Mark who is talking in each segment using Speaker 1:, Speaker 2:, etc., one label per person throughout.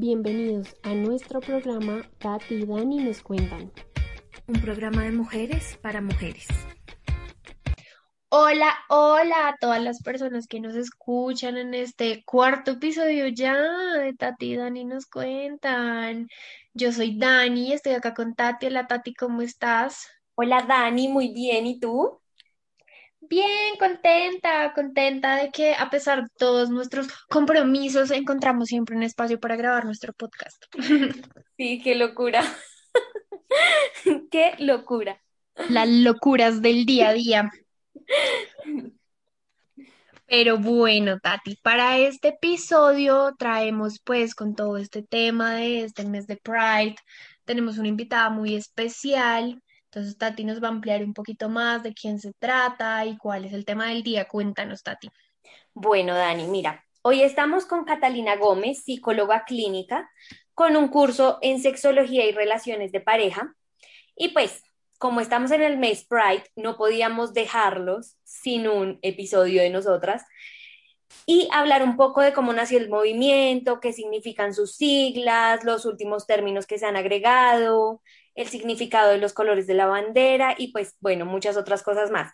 Speaker 1: Bienvenidos a nuestro programa Tati y Dani nos cuentan.
Speaker 2: Un programa de mujeres para mujeres.
Speaker 3: Hola, hola a todas las personas que nos escuchan en este cuarto episodio ya de Tati y Dani nos cuentan. Yo soy Dani, estoy acá con Tati. Hola Tati, ¿cómo estás?
Speaker 2: Hola Dani, muy bien. ¿Y tú?
Speaker 3: Bien, contenta, contenta de que a pesar de todos nuestros compromisos encontramos siempre un espacio para grabar nuestro podcast.
Speaker 2: Sí, qué locura. Qué locura.
Speaker 3: Las locuras del día a día. Pero bueno, Tati, para este episodio traemos pues con todo este tema de este mes de Pride, tenemos una invitada muy especial. Entonces, Tati nos va a ampliar un poquito más de quién se trata y cuál es el tema del día. Cuéntanos, Tati.
Speaker 2: Bueno, Dani, mira, hoy estamos con Catalina Gómez, psicóloga clínica, con un curso en sexología y relaciones de pareja. Y pues, como estamos en el mes Pride, no podíamos dejarlos sin un episodio de nosotras y hablar un poco de cómo nació el movimiento, qué significan sus siglas, los últimos términos que se han agregado, el significado de los colores de la bandera y pues bueno, muchas otras cosas más.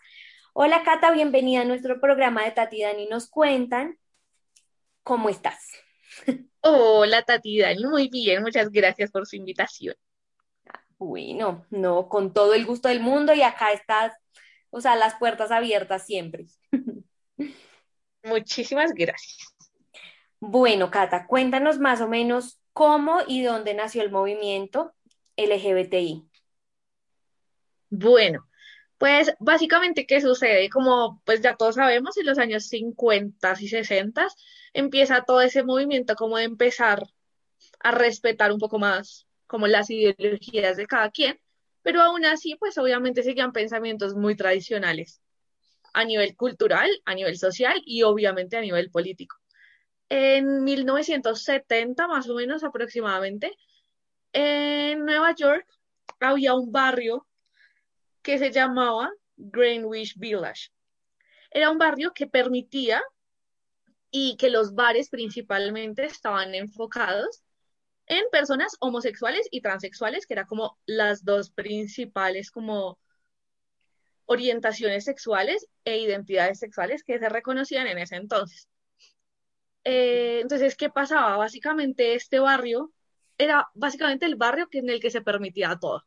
Speaker 2: Hola Cata, bienvenida a nuestro programa de Tati y Dani nos cuentan. ¿Cómo estás?
Speaker 4: Hola Tati Dani, muy bien, muchas gracias por su invitación.
Speaker 2: Bueno, no, con todo el gusto del mundo y acá estás, o sea, las puertas abiertas siempre.
Speaker 4: Muchísimas gracias.
Speaker 2: Bueno, Cata, cuéntanos más o menos cómo y dónde nació el movimiento LGBTI.
Speaker 4: Bueno, pues básicamente, ¿qué sucede? Como pues ya todos sabemos, en los años 50 y 60 empieza todo ese movimiento como de empezar a respetar un poco más como las ideologías de cada quien, pero aún así, pues obviamente seguían pensamientos muy tradicionales a nivel cultural, a nivel social y obviamente a nivel político. En 1970, más o menos aproximadamente, en Nueva York había un barrio que se llamaba Greenwich Village. Era un barrio que permitía y que los bares principalmente estaban enfocados en personas homosexuales y transexuales, que eran como las dos principales como orientaciones sexuales e identidades sexuales que se reconocían en ese entonces. Eh, entonces, ¿qué pasaba? Básicamente este barrio era básicamente el barrio en el que se permitía todo.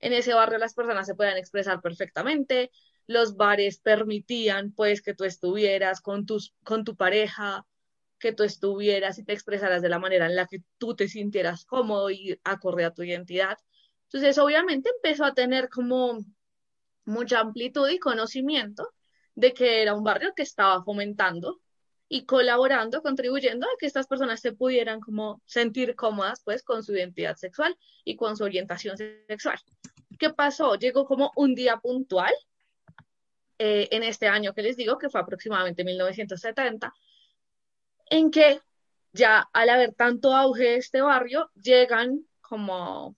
Speaker 4: En ese barrio las personas se podían expresar perfectamente, los bares permitían pues que tú estuvieras con, tus, con tu pareja, que tú estuvieras y te expresaras de la manera en la que tú te sintieras cómodo y acorde a tu identidad. Entonces, obviamente empezó a tener como mucha amplitud y conocimiento de que era un barrio que estaba fomentando y colaborando, contribuyendo a que estas personas se pudieran como sentir cómodas pues con su identidad sexual y con su orientación sexual. ¿Qué pasó? Llegó como un día puntual eh, en este año que les digo, que fue aproximadamente 1970, en que ya al haber tanto auge de este barrio, llegan como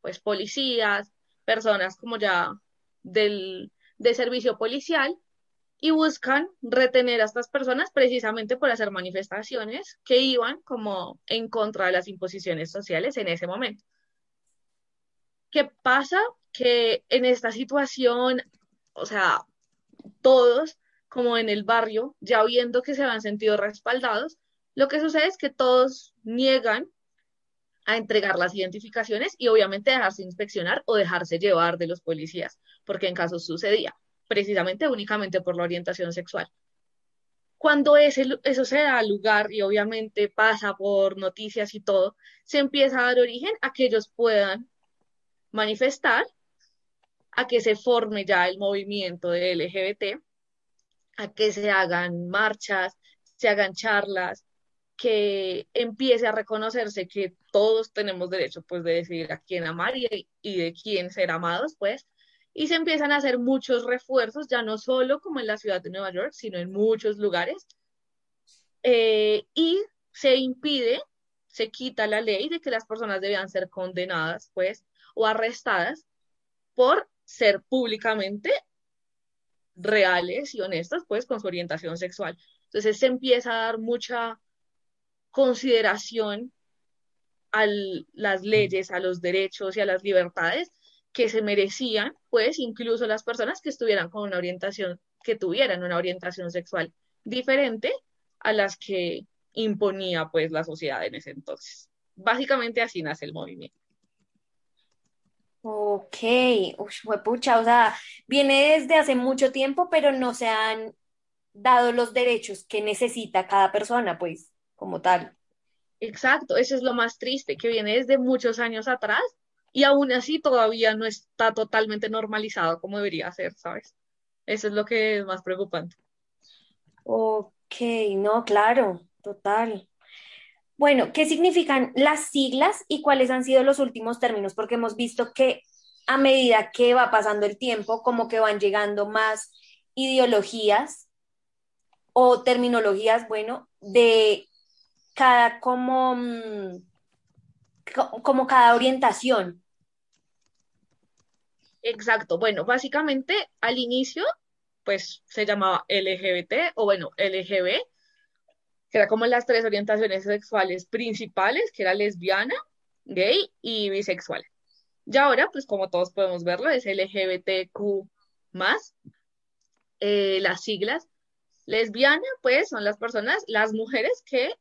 Speaker 4: pues policías, personas como ya del, de servicio policial y buscan retener a estas personas precisamente por hacer manifestaciones que iban como en contra de las imposiciones sociales en ese momento. ¿Qué pasa? Que en esta situación, o sea, todos como en el barrio, ya viendo que se han sentido respaldados, lo que sucede es que todos niegan a entregar las identificaciones y obviamente dejarse inspeccionar o dejarse llevar de los policías, porque en casos sucedía precisamente únicamente por la orientación sexual. Cuando ese, eso se da lugar y obviamente pasa por noticias y todo, se empieza a dar origen a que ellos puedan manifestar, a que se forme ya el movimiento de LGBT, a que se hagan marchas, se hagan charlas, que empiece a reconocerse que todos tenemos derecho pues de decidir a quién amar y, y de quién ser amados, pues, y se empiezan a hacer muchos refuerzos, ya no solo como en la ciudad de Nueva York, sino en muchos lugares. Eh, y se impide, se quita la ley de que las personas debían ser condenadas, pues, o arrestadas por ser públicamente reales y honestas, pues, con su orientación sexual. Entonces se empieza a dar mucha consideración a las leyes, a los derechos y a las libertades que se merecían, pues incluso las personas que estuvieran con una orientación, que tuvieran una orientación sexual diferente a las que imponía pues la sociedad en ese entonces. Básicamente así nace el movimiento.
Speaker 2: Ok, fue pucha, o sea, viene desde hace mucho tiempo, pero no se han dado los derechos que necesita cada persona, pues, como tal.
Speaker 4: Exacto, eso es lo más triste, que viene desde muchos años atrás y aún así todavía no está totalmente normalizado como debería ser, ¿sabes? Eso es lo que es más preocupante.
Speaker 2: Ok, no, claro, total. Bueno, ¿qué significan las siglas y cuáles han sido los últimos términos? Porque hemos visto que a medida que va pasando el tiempo, como que van llegando más ideologías o terminologías, bueno, de cada como, mm, como cada orientación.
Speaker 4: Exacto. Bueno, básicamente al inicio, pues se llamaba LGBT o bueno, LGB, que era como las tres orientaciones sexuales principales, que era lesbiana, gay y bisexual. Y ahora, pues como todos podemos verlo, es LGBTQ más. Eh, las siglas. Lesbiana, pues son las personas, las mujeres que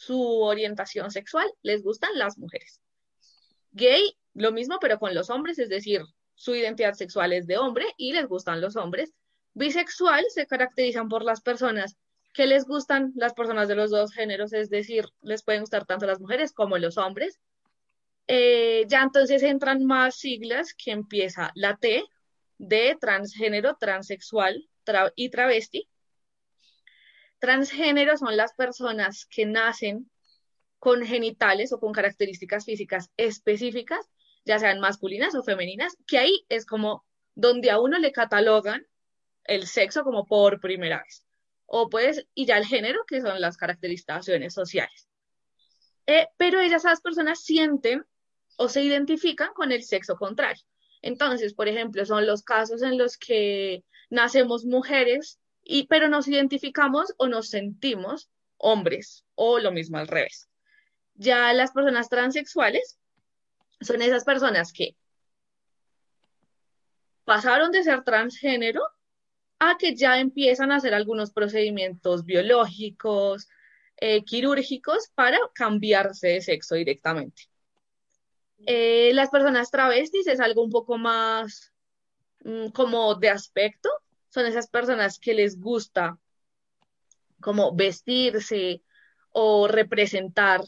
Speaker 4: su orientación sexual les gustan las mujeres. Gay, lo mismo, pero con los hombres, es decir, su identidad sexual es de hombre y les gustan los hombres. Bisexual se caracterizan por las personas que les gustan las personas de los dos géneros, es decir, les pueden gustar tanto las mujeres como los hombres. Eh, ya entonces entran más siglas que empieza la T de transgénero, transexual y travesti. Transgénero son las personas que nacen con genitales o con características físicas específicas, ya sean masculinas o femeninas, que ahí es como donde a uno le catalogan el sexo como por primera vez o pues, y ya el género, que son las caracterizaciones sociales. Eh, pero ellas, esas personas sienten o se identifican con el sexo contrario. Entonces, por ejemplo, son los casos en los que nacemos mujeres, pero nos identificamos o nos sentimos hombres, o lo mismo al revés. Ya las personas transexuales son esas personas que pasaron de ser transgénero a que ya empiezan a hacer algunos procedimientos biológicos, eh, quirúrgicos para cambiarse de sexo directamente. Eh, las personas travestis es algo un poco más mm, como de aspecto, son esas personas que les gusta como vestirse o representar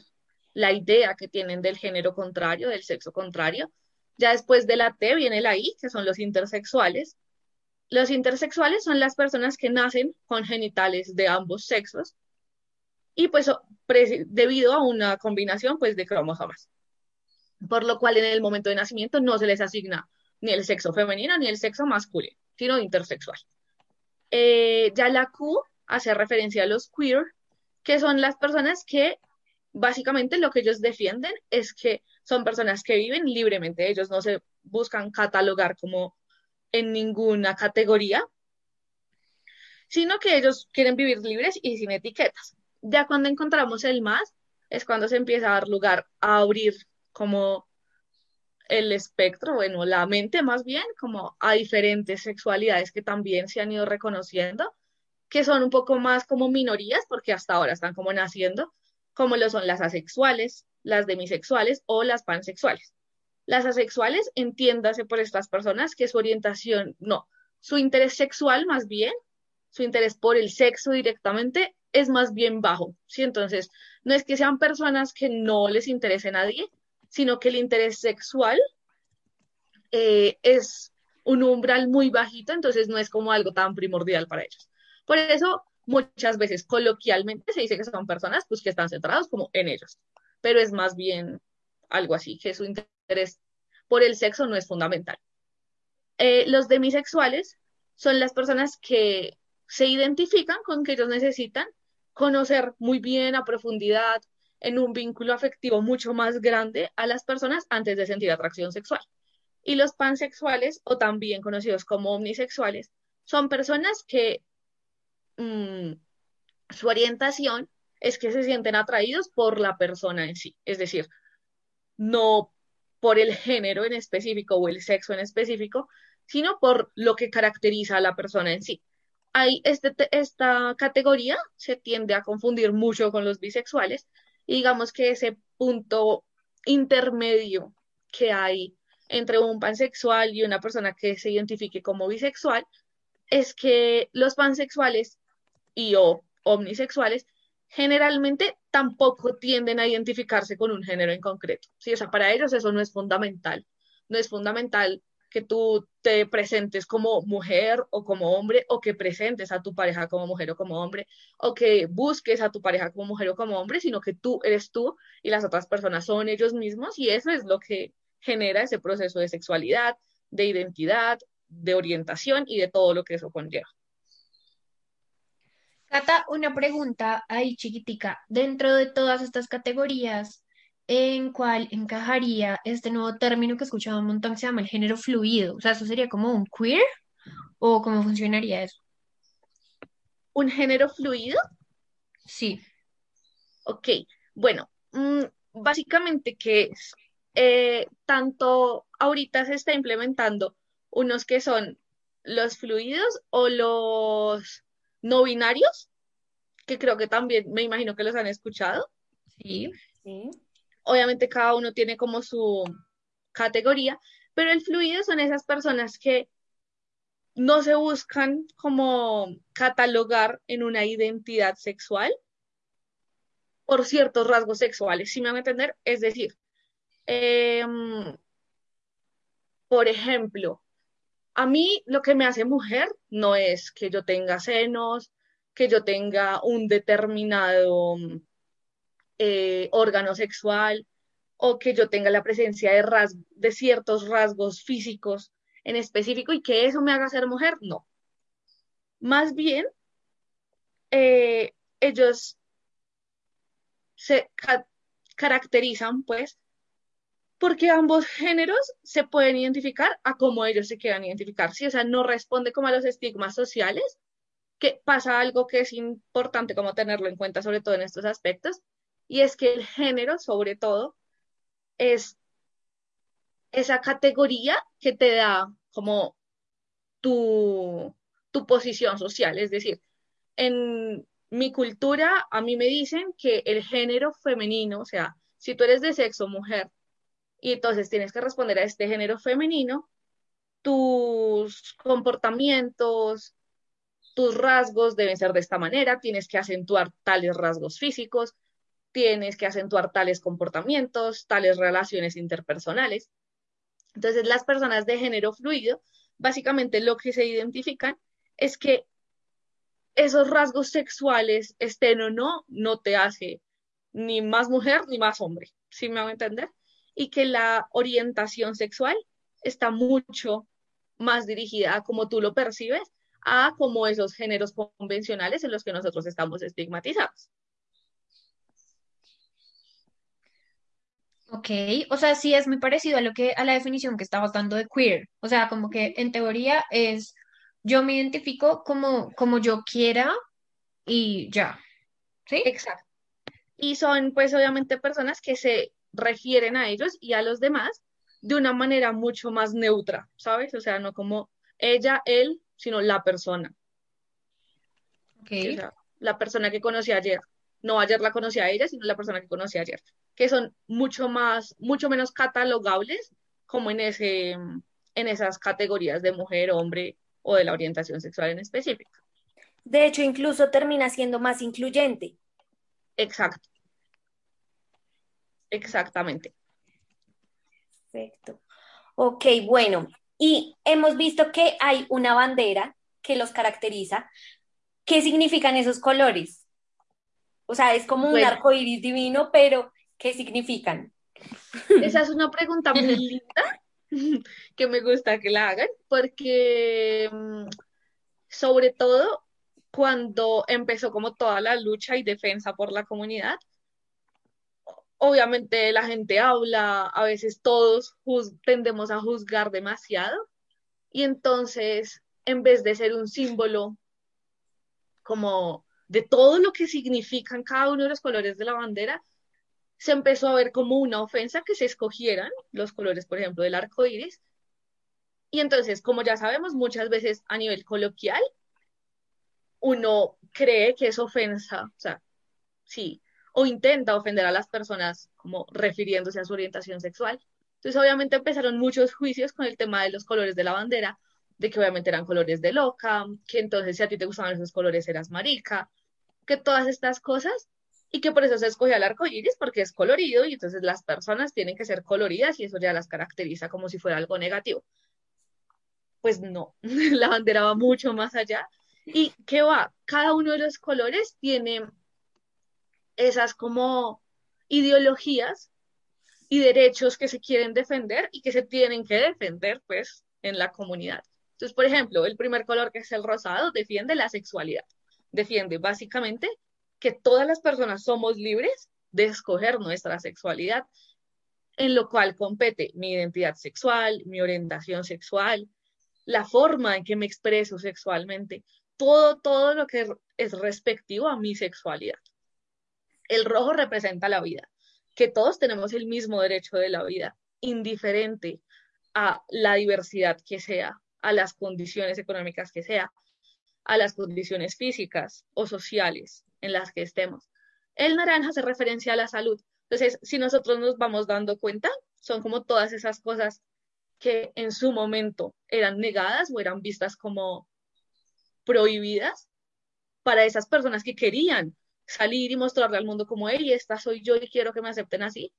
Speaker 4: la idea que tienen del género contrario, del sexo contrario. Ya después de la T viene la I, que son los intersexuales, los intersexuales son las personas que nacen con genitales de ambos sexos y pues debido a una combinación pues de cromosomas. Por lo cual en el momento de nacimiento no se les asigna ni el sexo femenino ni el sexo masculino, sino intersexual. Eh, ya la Q hace referencia a los queer, que son las personas que básicamente lo que ellos defienden es que son personas que viven libremente, ellos no se buscan catalogar como en ninguna categoría, sino que ellos quieren vivir libres y sin etiquetas. Ya cuando encontramos el más, es cuando se empieza a dar lugar a abrir como el espectro, bueno, la mente más bien, como a diferentes sexualidades que también se han ido reconociendo, que son un poco más como minorías, porque hasta ahora están como naciendo, como lo son las asexuales, las demisexuales o las pansexuales. Las asexuales, entiéndase por estas personas que su orientación, no, su interés sexual más bien, su interés por el sexo directamente es más bien bajo, ¿sí? Entonces, no es que sean personas que no les interese nadie, sino que el interés sexual eh, es un umbral muy bajito, entonces no es como algo tan primordial para ellos. Por eso, muchas veces coloquialmente se dice que son personas pues, que están centrados como en ellos, pero es más bien algo así, que su interés por el sexo no es fundamental. Eh, los demisexuales son las personas que se identifican con que ellos necesitan conocer muy bien a profundidad en un vínculo afectivo mucho más grande a las personas antes de sentir atracción sexual. Y los pansexuales, o también conocidos como omnisexuales, son personas que mm, su orientación es que se sienten atraídos por la persona en sí. Es decir, no por el género en específico o el sexo en específico, sino por lo que caracteriza a la persona en sí. Hay este, esta categoría se tiende a confundir mucho con los bisexuales y digamos que ese punto intermedio que hay entre un pansexual y una persona que se identifique como bisexual es que los pansexuales y o omnisexuales generalmente tampoco tienden a identificarse con un género en concreto. O sea, para ellos eso no es fundamental. No es fundamental que tú te presentes como mujer o como hombre, o que presentes a tu pareja como mujer o como hombre, o que busques a tu pareja como mujer o como hombre, sino que tú eres tú y las otras personas son ellos mismos y eso es lo que genera ese proceso de sexualidad, de identidad, de orientación y de todo lo que eso conlleva.
Speaker 3: Cata, una pregunta ahí chiquitica. Dentro de todas estas categorías, ¿en cuál encajaría este nuevo término que he escuchado un montón que se llama el género fluido? O sea, ¿eso sería como un queer? ¿O cómo funcionaría eso?
Speaker 4: ¿Un género fluido?
Speaker 3: Sí.
Speaker 4: Ok, bueno, mm, básicamente que es, eh, tanto ahorita se está implementando unos que son los fluidos o los no binarios, que creo que también me imagino que los han escuchado.
Speaker 3: Sí.
Speaker 2: Sí.
Speaker 4: Obviamente cada uno tiene como su categoría, pero el fluido son esas personas que no se buscan como catalogar en una identidad sexual por ciertos rasgos sexuales, si me van a entender? Es decir, em, por ejemplo, a mí lo que me hace mujer no es que yo tenga senos, que yo tenga un determinado eh, órgano sexual o que yo tenga la presencia de, de ciertos rasgos físicos en específico y que eso me haga ser mujer, no. Más bien, eh, ellos se caracterizan, pues, porque ambos géneros se pueden identificar a como ellos se quieran identificar, ¿sí? O sea, no responde como a los estigmas sociales, que pasa algo que es importante como tenerlo en cuenta, sobre todo en estos aspectos, y es que el género, sobre todo, es esa categoría que te da como tu, tu posición social, es decir, en mi cultura a mí me dicen que el género femenino, o sea, si tú eres de sexo mujer, y entonces tienes que responder a este género femenino, tus comportamientos, tus rasgos deben ser de esta manera, tienes que acentuar tales rasgos físicos, tienes que acentuar tales comportamientos, tales relaciones interpersonales. Entonces, las personas de género fluido, básicamente lo que se identifican es que esos rasgos sexuales, estén o no, no te hace ni más mujer ni más hombre, ¿sí me a entender? y que la orientación sexual está mucho más dirigida a como tú lo percibes, a como esos géneros convencionales en los que nosotros estamos estigmatizados.
Speaker 3: Ok, o sea, sí es muy parecido a lo que, a la definición que estabas dando de queer. O sea, como que en teoría es yo me identifico como, como yo quiera y ya. ¿Sí?
Speaker 4: Exacto. Y son pues obviamente personas que se refieren a ellos y a los demás de una manera mucho más neutra, ¿sabes? O sea, no como ella, él, sino la persona.
Speaker 3: Okay.
Speaker 4: la persona que conocí ayer. No ayer la conocí a ella, sino la persona que conocí ayer. Que son mucho más, mucho menos catalogables como en ese, en esas categorías de mujer, hombre o de la orientación sexual en específico.
Speaker 2: De hecho, incluso termina siendo más incluyente.
Speaker 4: Exacto. Exactamente.
Speaker 2: Perfecto. Ok, bueno, y hemos visto que hay una bandera que los caracteriza. ¿Qué significan esos colores? O sea, es como un arco iris divino, pero ¿qué significan?
Speaker 4: Esa es una pregunta muy linda que me gusta que la hagan, porque mm, sobre todo cuando empezó como toda la lucha y defensa por la comunidad, obviamente la gente habla, a veces todos tendemos a juzgar demasiado y entonces en vez de ser un símbolo como de todo lo que significan cada uno de los colores de la bandera, se empezó a ver como una ofensa que se escogieran los colores, por ejemplo, del arco iris. Y entonces, como ya sabemos, muchas veces a nivel coloquial, uno cree que es ofensa, o sea, sí, o intenta ofender a las personas como refiriéndose a su orientación sexual. Entonces, obviamente empezaron muchos juicios con el tema de los colores de la bandera, de que obviamente eran colores de loca, que entonces si a ti te gustaban esos colores eras marica, que todas estas cosas, y que por eso se escogió el arco iris, porque es colorido, y entonces las personas tienen que ser coloridas y eso ya las caracteriza como si fuera algo negativo. Pues no, la bandera va mucho más allá. ¿Y qué va? Cada uno de los colores tiene esas como ideologías y derechos que se quieren defender y que se tienen que defender, pues, en la comunidad. Entonces, por ejemplo, el primer color que es el rosado defiende la sexualidad. Defiende básicamente que todas las personas somos libres de escoger nuestra sexualidad, en lo cual compete mi identidad sexual, mi orientación sexual, la forma en que me expreso sexualmente, todo, todo lo que es respectivo a mi sexualidad. El rojo representa la vida, que todos tenemos el mismo derecho de la vida, indiferente a la diversidad que sea, a las condiciones económicas que sea, a las condiciones físicas o sociales en las que estemos. El naranja hace referencia a la salud. Entonces, si nosotros nos vamos dando cuenta, son como todas esas cosas que en su momento eran negadas o eran vistas como prohibidas para esas personas que querían salir y mostrarle al mundo como, hey, esta soy yo y quiero que me acepten así.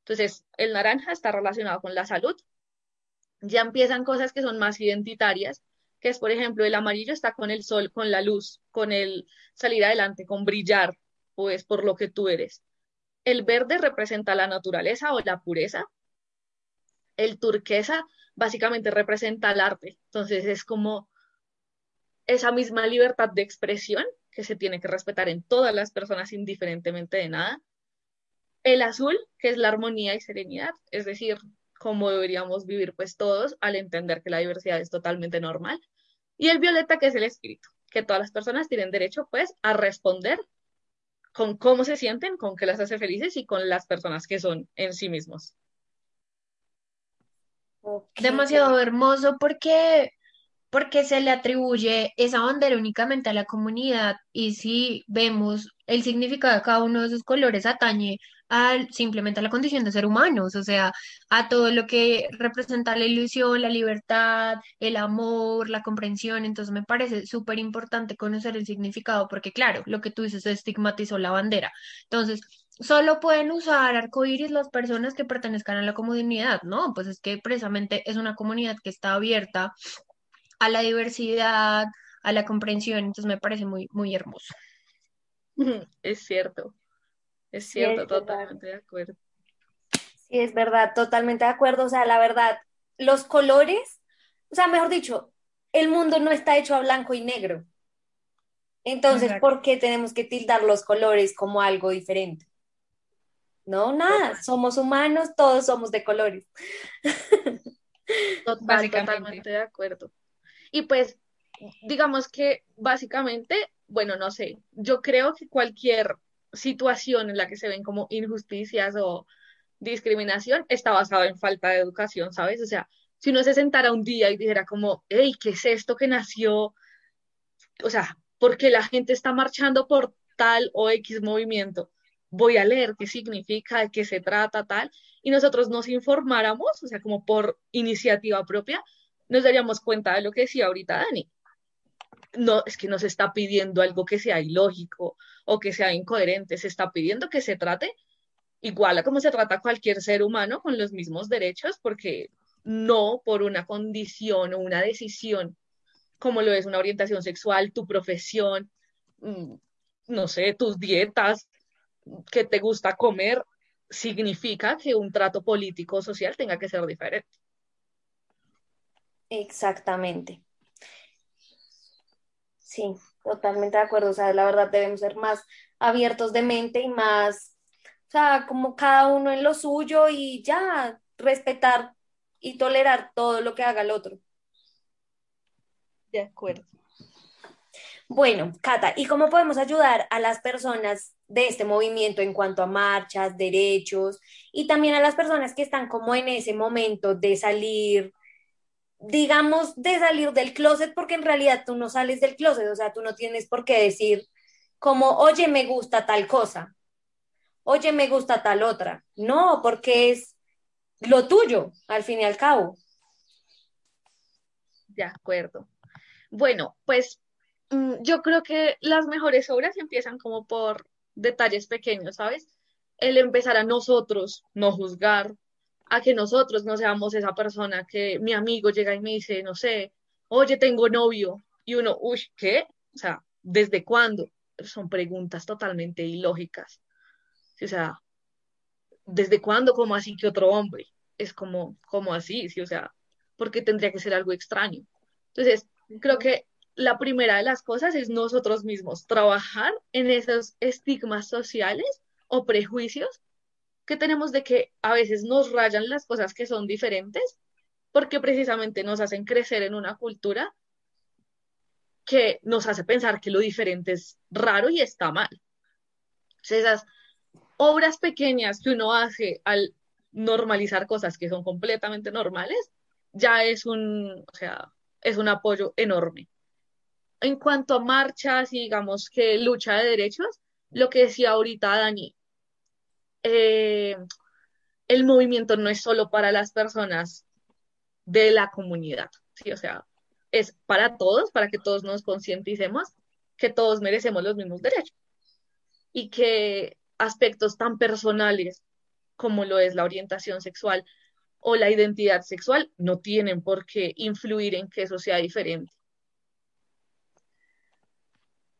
Speaker 4: Entonces, el naranja está relacionado con la salud, ya empiezan cosas que son más identitarias, es, por ejemplo, el amarillo está con el sol, con la luz, con el salir adelante, con brillar, pues por lo que tú eres. El verde representa la naturaleza o la pureza. El turquesa básicamente representa el arte. Entonces es como esa misma libertad de expresión que se tiene que respetar en todas las personas indiferentemente de nada. El azul, que es la armonía y serenidad, es decir, como deberíamos vivir pues todos al entender que la diversidad es totalmente normal. Y el violeta, que es el espíritu, que todas las personas tienen derecho pues a responder con cómo se sienten, con qué las hace felices y con las personas que son en sí mismos.
Speaker 3: Demasiado hermoso porque porque se le atribuye esa bandera únicamente a la comunidad y si vemos el significado de cada uno de esos colores atañe al, simplemente a la condición de ser humanos, o sea, a todo lo que representa la ilusión, la libertad, el amor, la comprensión. Entonces me parece súper importante conocer el significado porque, claro, lo que tú dices estigmatizó la bandera. Entonces, solo pueden usar arcoíris las personas que pertenezcan a la comunidad, ¿no? Pues es que precisamente es una comunidad que está abierta a la diversidad, a la comprensión, entonces me parece muy, muy hermoso.
Speaker 4: Es cierto. Es cierto, totalmente de acuerdo.
Speaker 2: Sí, es verdad, totalmente de acuerdo. O sea, la verdad, los colores, o sea, mejor dicho, el mundo no está hecho a blanco y negro. Entonces, ¿por qué tenemos que tildar los colores como algo diferente? No, nada, somos humanos, todos somos de colores.
Speaker 4: Básicamente de acuerdo. Y pues, digamos que básicamente, bueno, no sé, yo creo que cualquier situación en la que se ven como injusticias o discriminación está basado en falta de educación, ¿sabes? O sea, si uno se sentara un día y dijera como, hey, ¿qué es esto que nació? O sea, porque la gente está marchando por tal o X movimiento, voy a leer qué significa, de qué se trata, tal, y nosotros nos informáramos, o sea, como por iniciativa propia, nos daríamos cuenta de lo que decía ahorita Dani no, es que no se está pidiendo algo que sea ilógico o que sea incoherente, se está pidiendo que se trate igual a como se trata cualquier ser humano con los mismos derechos, porque no por una condición o una decisión como lo es una orientación sexual, tu profesión, mm, no sé, tus dietas, que te gusta comer, significa que un trato político o social tenga que ser diferente.
Speaker 2: Exactamente. Sí, totalmente de acuerdo. O sea, la verdad debemos ser más abiertos de mente y más, o sea, como cada uno en lo suyo y ya respetar y tolerar todo lo que haga el otro.
Speaker 4: De acuerdo.
Speaker 2: Bueno, Cata, ¿y cómo podemos ayudar a las personas de este movimiento en cuanto a marchas, derechos y también a las personas que están como en ese momento de salir, digamos, de salir del closet, porque en realidad tú no sales del closet, o sea, tú no tienes por qué decir como, oye, me gusta tal cosa, oye, me gusta tal otra. No, porque es lo tuyo, al fin y al cabo.
Speaker 4: De acuerdo. Bueno, pues mm, yo creo que las mejores obras empiezan como por detalles pequeños, ¿sabes? El empezar a nosotros no juzgar, a que nosotros no seamos esa persona que mi amigo llega y me dice, no sé, oye, tengo novio, y uno, uy, ¿qué? O sea, ¿desde cuándo? Son preguntas totalmente ilógicas. O sea, ¿desde cuándo? como así que otro hombre? Es como, como así? Sí, o sea, porque tendría que ser algo extraño. Entonces, creo que la primera de las cosas es nosotros mismos, trabajar en esos estigmas sociales o prejuicios que tenemos de que a veces nos rayan las cosas que son diferentes, porque precisamente nos hacen crecer en una cultura que nos hace pensar que lo diferente es raro y está mal. esas obras pequeñas que uno hace al normalizar cosas que son completamente normales, ya es un, o sea, es un apoyo enorme. En cuanto a marchas y digamos que lucha de derechos, lo que decía ahorita Dani, eh, el movimiento no es solo para las personas de la comunidad, ¿sí? O sea, es para todos, para que todos nos concienticemos que todos merecemos los mismos derechos y que aspectos tan personales como lo es la orientación sexual o la identidad sexual no tienen por qué influir en que eso sea diferente.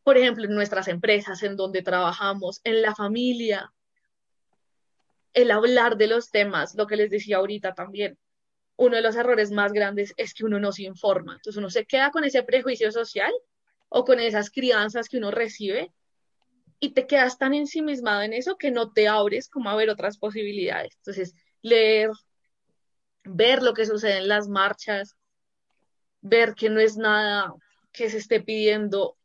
Speaker 4: Por ejemplo, en nuestras empresas, en donde trabajamos, en la familia, el hablar de los temas, lo que les decía ahorita también, uno de los errores más grandes es que uno no se informa. Entonces uno se queda con ese prejuicio social o con esas crianzas que uno recibe y te quedas tan ensimismado en eso que no te abres como a ver otras posibilidades. Entonces, leer, ver lo que sucede en las marchas, ver que no es nada que se esté pidiendo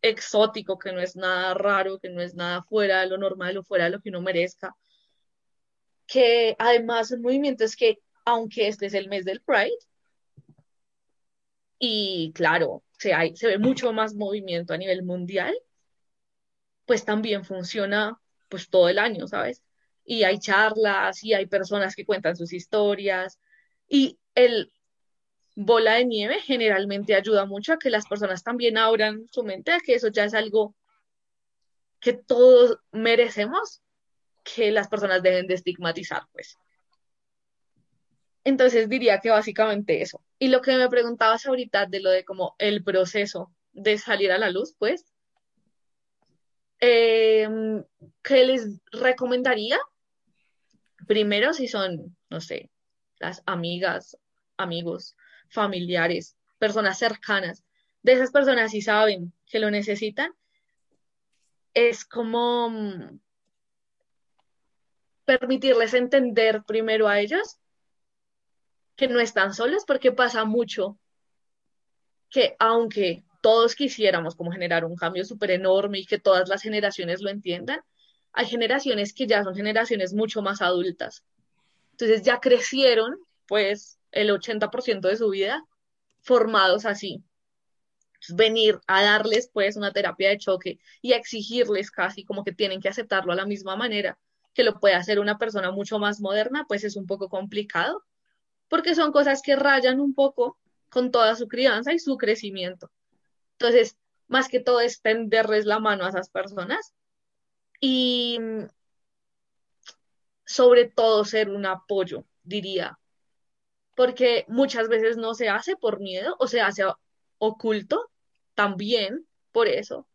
Speaker 4: exótico, que no es nada raro, que no es nada fuera de lo normal o fuera de lo que uno merezca que además un movimiento es que, aunque este es el mes del Pride, y claro, se, hay, se ve mucho más movimiento a nivel mundial, pues también funciona pues todo el año, ¿sabes? Y hay charlas y hay personas que cuentan sus historias y el bola de nieve generalmente ayuda mucho a que las personas también abran su mente a que eso ya es algo que todos merecemos que las personas dejen de estigmatizar, pues. Entonces diría que básicamente eso. Y lo que me preguntabas ahorita de lo de como el proceso de salir a la luz, pues, em, ¿qué les recomendaría? Primero, si son, no sé, las amigas, amigos, familiares, personas cercanas, de esas personas si saben que lo necesitan, es como mm, permitirles entender primero a ellos que no están solos, porque pasa mucho que aunque todos quisiéramos como generar un cambio súper enorme y que todas las generaciones lo entiendan, hay generaciones que ya son generaciones mucho más adultas. Entonces ya crecieron, pues, el 80% de su vida formados así. venir a darles, pues, una terapia de choque y a exigirles casi como que tienen que aceptarlo a la misma manera que lo puede hacer una persona mucho más moderna, pues es un poco complicado, porque son cosas que rayan un poco con toda su crianza y su crecimiento. Entonces, más que todo es tenderles la mano a esas personas y sobre todo ser un apoyo, diría, porque muchas veces no se hace por miedo o se hace oculto también por eso,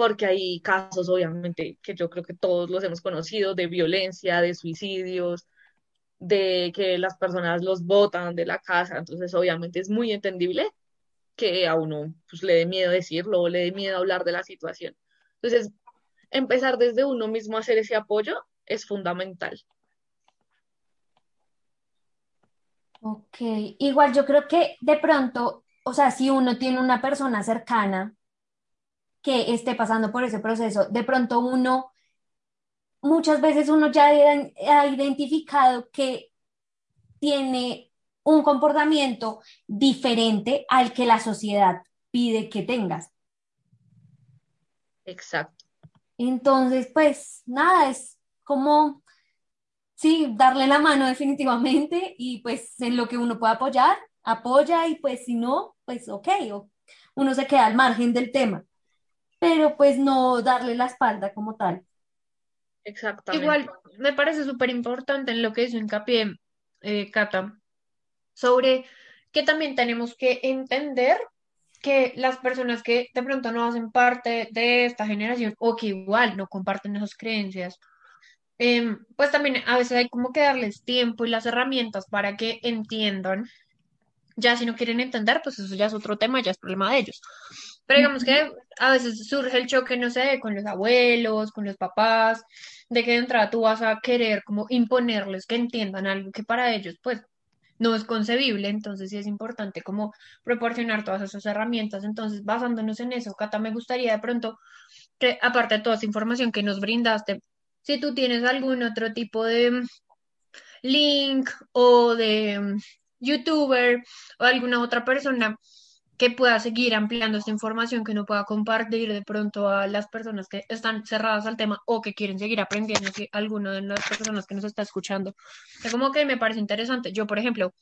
Speaker 4: porque hay casos, obviamente, que yo creo que todos los hemos conocido, de violencia, de suicidios, de que las personas los botan de la casa, entonces obviamente es muy entendible que a uno pues, le dé miedo decirlo o le dé miedo hablar de la situación. Entonces, empezar desde uno mismo a hacer ese apoyo es fundamental.
Speaker 2: Ok, igual yo creo que de pronto, o sea, si uno tiene una persona cercana que esté pasando por ese proceso. De pronto uno, muchas veces uno ya ha identificado que tiene un comportamiento diferente al que la sociedad pide que tengas.
Speaker 4: Exacto.
Speaker 2: Entonces, pues nada, es como, sí, darle la mano definitivamente y pues en lo que uno pueda apoyar, apoya y pues si no, pues ok, uno se queda al margen del tema, pero pues no darle la espalda como tal.
Speaker 4: Exactamente.
Speaker 3: Igual, me parece súper importante en lo que hizo hincapié eh, Cata, sobre que también tenemos que entender que las personas que de pronto no hacen parte de esta generación o que igual no comparten esas creencias, em, pues también a veces hay como que darles tiempo y las herramientas para que entiendan. Ya si no quieren entender, pues eso ya es otro tema, ya es problema de ellos. Pero digamos que a veces surge el choque, no sé, con los abuelos, con los papás, de que de entrada tú vas a querer como imponerles que entiendan algo que para ellos, pues no es concebible, entonces sí es importante como proporcionar todas esas herramientas. Entonces, basándonos en eso, Cata, me gustaría de pronto que, aparte de toda esa información que nos brindaste, si tú tienes algún otro tipo de link o de youtuber o alguna otra persona que pueda seguir ampliando esta información, que no pueda compartir de pronto a las personas que están cerradas al tema o que quieren seguir aprendiendo, si alguna de las personas que nos está escuchando. Es como que me parece interesante. Yo, por ejemplo,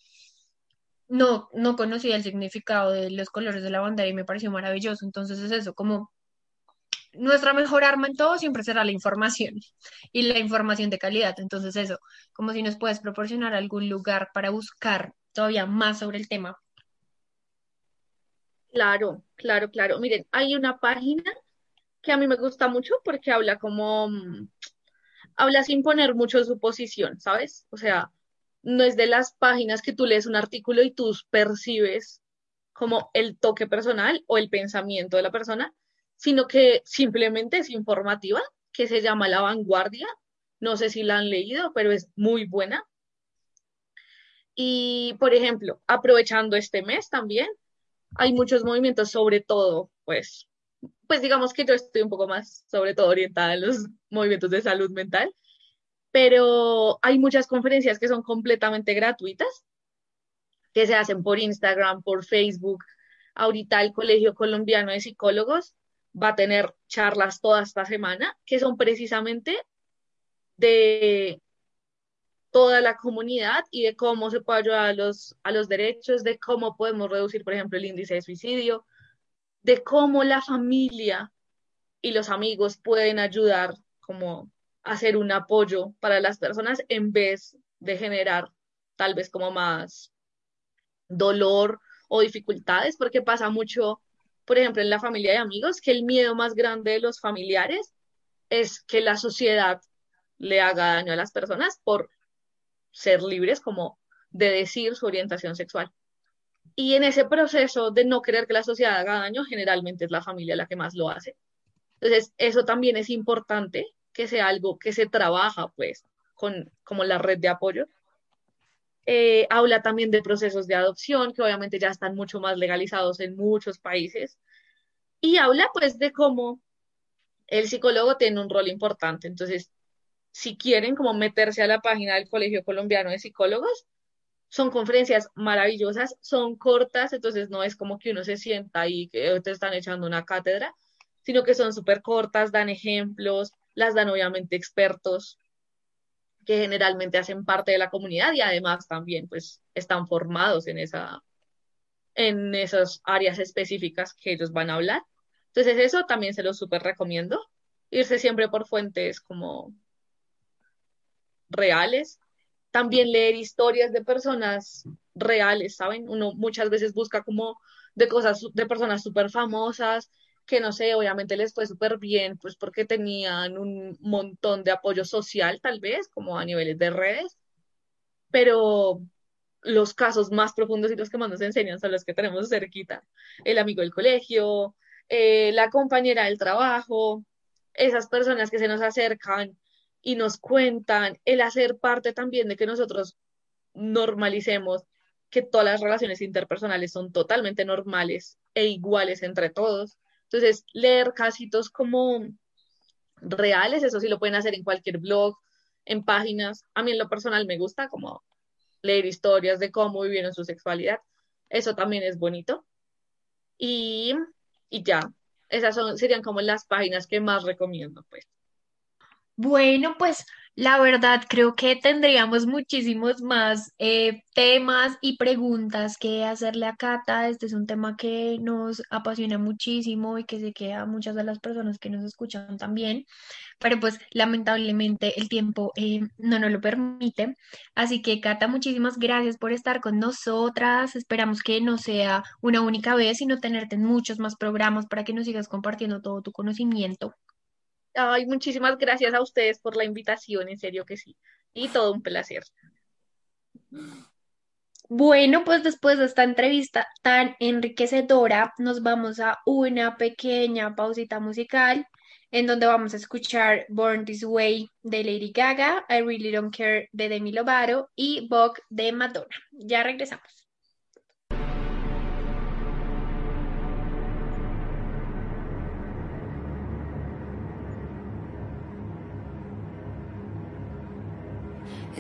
Speaker 3: no, no conocía el significado de los colores de la bandera y me pareció maravilloso. Entonces es eso, como nuestra mejor arma en todo siempre será la información y la información de calidad. Entonces eso, como si nos puedes proporcionar algún lugar para buscar todavía más sobre el tema
Speaker 4: Claro, claro, claro. Miren, hay una página que a mí me gusta mucho porque habla como, mm, habla sin poner mucho su posición, ¿sabes? O sea, no es de las páginas que tú lees un artículo y tú percibes como el toque personal o el pensamiento de la persona, sino que simplemente es informativa, que se llama La Vanguardia. No sé si la han leído, pero es muy buena. Y, por ejemplo, aprovechando este mes también, hay muchos movimientos, sobre todo, pues, pues digamos que yo estoy un poco más, sobre todo, orientada en los movimientos de salud mental, pero hay muchas conferencias que son completamente gratuitas, que se hacen por Instagram, por Facebook. Ahorita el Colegio Colombiano de Psicólogos va a tener charlas toda esta semana, que son precisamente de toda la comunidad y de cómo se puede ayudar a los, a los derechos, de cómo podemos reducir, por ejemplo, el índice de suicidio, de cómo la familia y los amigos pueden ayudar como hacer un apoyo para las personas en vez de generar tal vez como más dolor o dificultades, porque pasa mucho, por ejemplo, en la familia de amigos, que el miedo más grande de los familiares es que la sociedad le haga daño a las personas por ser libres como de decir su orientación sexual. Y en ese proceso de no querer que la sociedad haga daño, generalmente es la familia la que más lo hace. Entonces, eso también es importante que sea algo que se trabaja, pues, con como la red de apoyo. Eh, habla también de procesos de adopción, que obviamente ya están mucho más legalizados en muchos países. Y habla, pues, de cómo el psicólogo tiene un rol importante. Entonces, si quieren como meterse a la página del Colegio Colombiano de Psicólogos, son conferencias maravillosas, son cortas, entonces no es como que uno se sienta y que te están echando una cátedra, sino que son súper cortas, dan ejemplos, las dan obviamente expertos que generalmente hacen parte de la comunidad y además también pues están formados en esa en esas áreas específicas que ellos van a hablar. Entonces eso también se lo súper recomiendo, irse siempre por fuentes como reales, también leer historias de personas reales, ¿saben? Uno muchas veces busca como de cosas de personas súper famosas, que no sé, obviamente les fue súper bien, pues porque tenían un montón de apoyo social, tal vez, como a niveles de redes, pero los casos más profundos y los que más nos enseñan son los que tenemos cerquita. El amigo del colegio, eh, la compañera del trabajo, esas personas que se nos acercan y nos cuentan, el hacer parte también de que nosotros normalicemos que todas las relaciones interpersonales son totalmente normales e iguales entre todos, Entonces, leer casitos como reales, eso sí lo pueden hacer en cualquier blog, en páginas. A mí en lo personal me gusta como leer historias de cómo vivieron su sexualidad. Eso también es bonito. Y, y ya, esas serían como las páginas que más recomiendo, pues.
Speaker 3: Bueno, pues la verdad creo que tendríamos muchísimos más eh, temas y preguntas que hacerle a Cata. Este es un tema que nos apasiona muchísimo y que sé que a muchas de las personas que nos escuchan también, pero pues lamentablemente el tiempo eh, no nos lo permite. Así que Cata, muchísimas gracias por estar con nosotras. Esperamos que no sea una única vez, sino tenerte en muchos más programas para que nos sigas compartiendo todo tu conocimiento.
Speaker 4: Ay, muchísimas gracias a ustedes por la invitación, en serio que sí. Y todo un placer.
Speaker 3: Bueno, pues después de esta entrevista tan enriquecedora, nos vamos a una pequeña pausita musical en donde vamos a escuchar Born This Way de Lady Gaga, I Really Don't Care de Demi Lovato y Vogue de Madonna. Ya regresamos.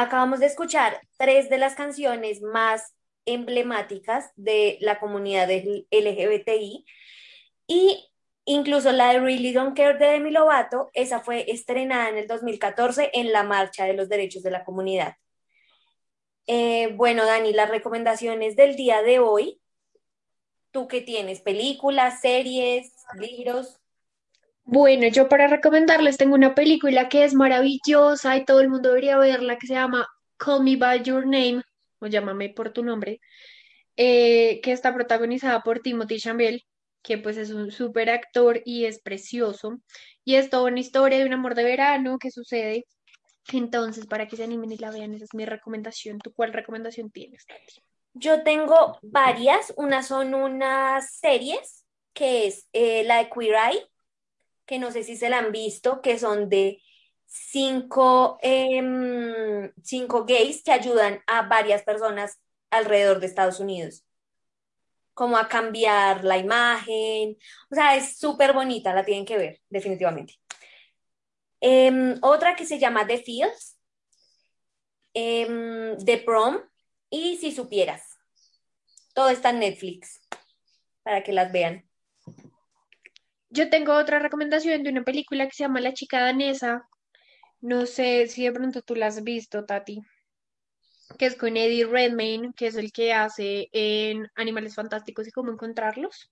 Speaker 2: Acabamos de escuchar tres de las canciones más emblemáticas de la comunidad LGBTI y incluso la de Really Don't Care de Demi Lovato, esa fue estrenada en el 2014 en la Marcha de los Derechos de la Comunidad. Eh, bueno, Dani, las recomendaciones del día de hoy. ¿Tú qué tienes? ¿Películas, series, libros?
Speaker 3: Bueno, yo para recomendarles tengo una película que es maravillosa y todo el mundo debería verla, que se llama Call Me by Your Name, o Llámame por tu nombre, eh, que está protagonizada por Timothy Chalamet, que pues es un súper actor y es precioso. Y es toda una historia de un amor de verano que sucede. Entonces, para que se animen y la vean, esa es mi recomendación. ¿Tú cuál recomendación tienes, Tati?
Speaker 2: Yo tengo varias. Unas son unas series, que es eh, la de Queer Eye, que no sé si se la han visto, que son de cinco, em, cinco gays que ayudan a varias personas alrededor de Estados Unidos, como a cambiar la imagen. O sea, es súper bonita, la tienen que ver, definitivamente. Em, otra que se llama The Fields, em, The Prom y Si Supieras. Todo está en Netflix para que las vean.
Speaker 3: Yo tengo otra recomendación de una película que se llama La chica danesa. No sé si de pronto tú la has visto, Tati, que es con Eddie Redmayne, que es el que hace en Animales Fantásticos y cómo encontrarlos.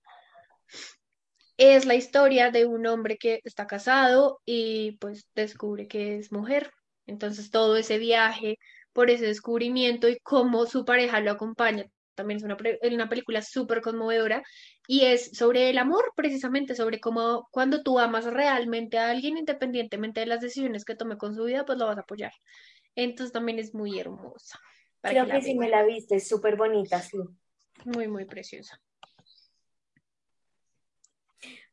Speaker 3: Es la historia de un hombre que está casado y pues descubre que es mujer. Entonces todo ese viaje por ese descubrimiento y cómo su pareja lo acompaña. También es una, una película súper conmovedora y es sobre el amor, precisamente, sobre cómo cuando tú amas realmente a alguien, independientemente de las decisiones que tome con su vida, pues lo vas a apoyar. Entonces también es muy hermosa para
Speaker 2: Creo
Speaker 3: que
Speaker 2: sí me la viste, es súper bonita, sí.
Speaker 3: Muy, muy preciosa.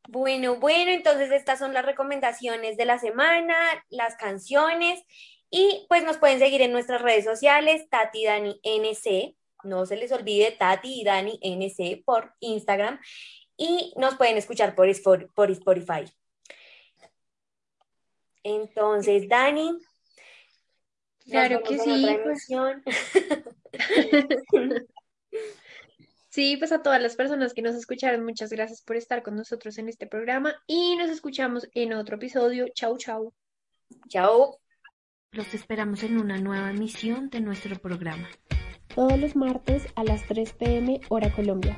Speaker 2: Bueno, bueno, entonces estas son las recomendaciones de la semana, las canciones y pues nos pueden seguir en nuestras redes sociales, Tati Dani NC, no se les olvide Tati y Dani NC por Instagram y nos pueden escuchar por, por Spotify. Entonces, Dani,
Speaker 3: Claro que sí, pues. Sí, pues a todas las personas que nos escucharon, muchas gracias por estar con nosotros en este programa y nos escuchamos en otro episodio. Chau, chau.
Speaker 2: Chao.
Speaker 1: Los esperamos en una nueva emisión de nuestro programa.
Speaker 5: Todos los martes a las 3 pm hora Colombia.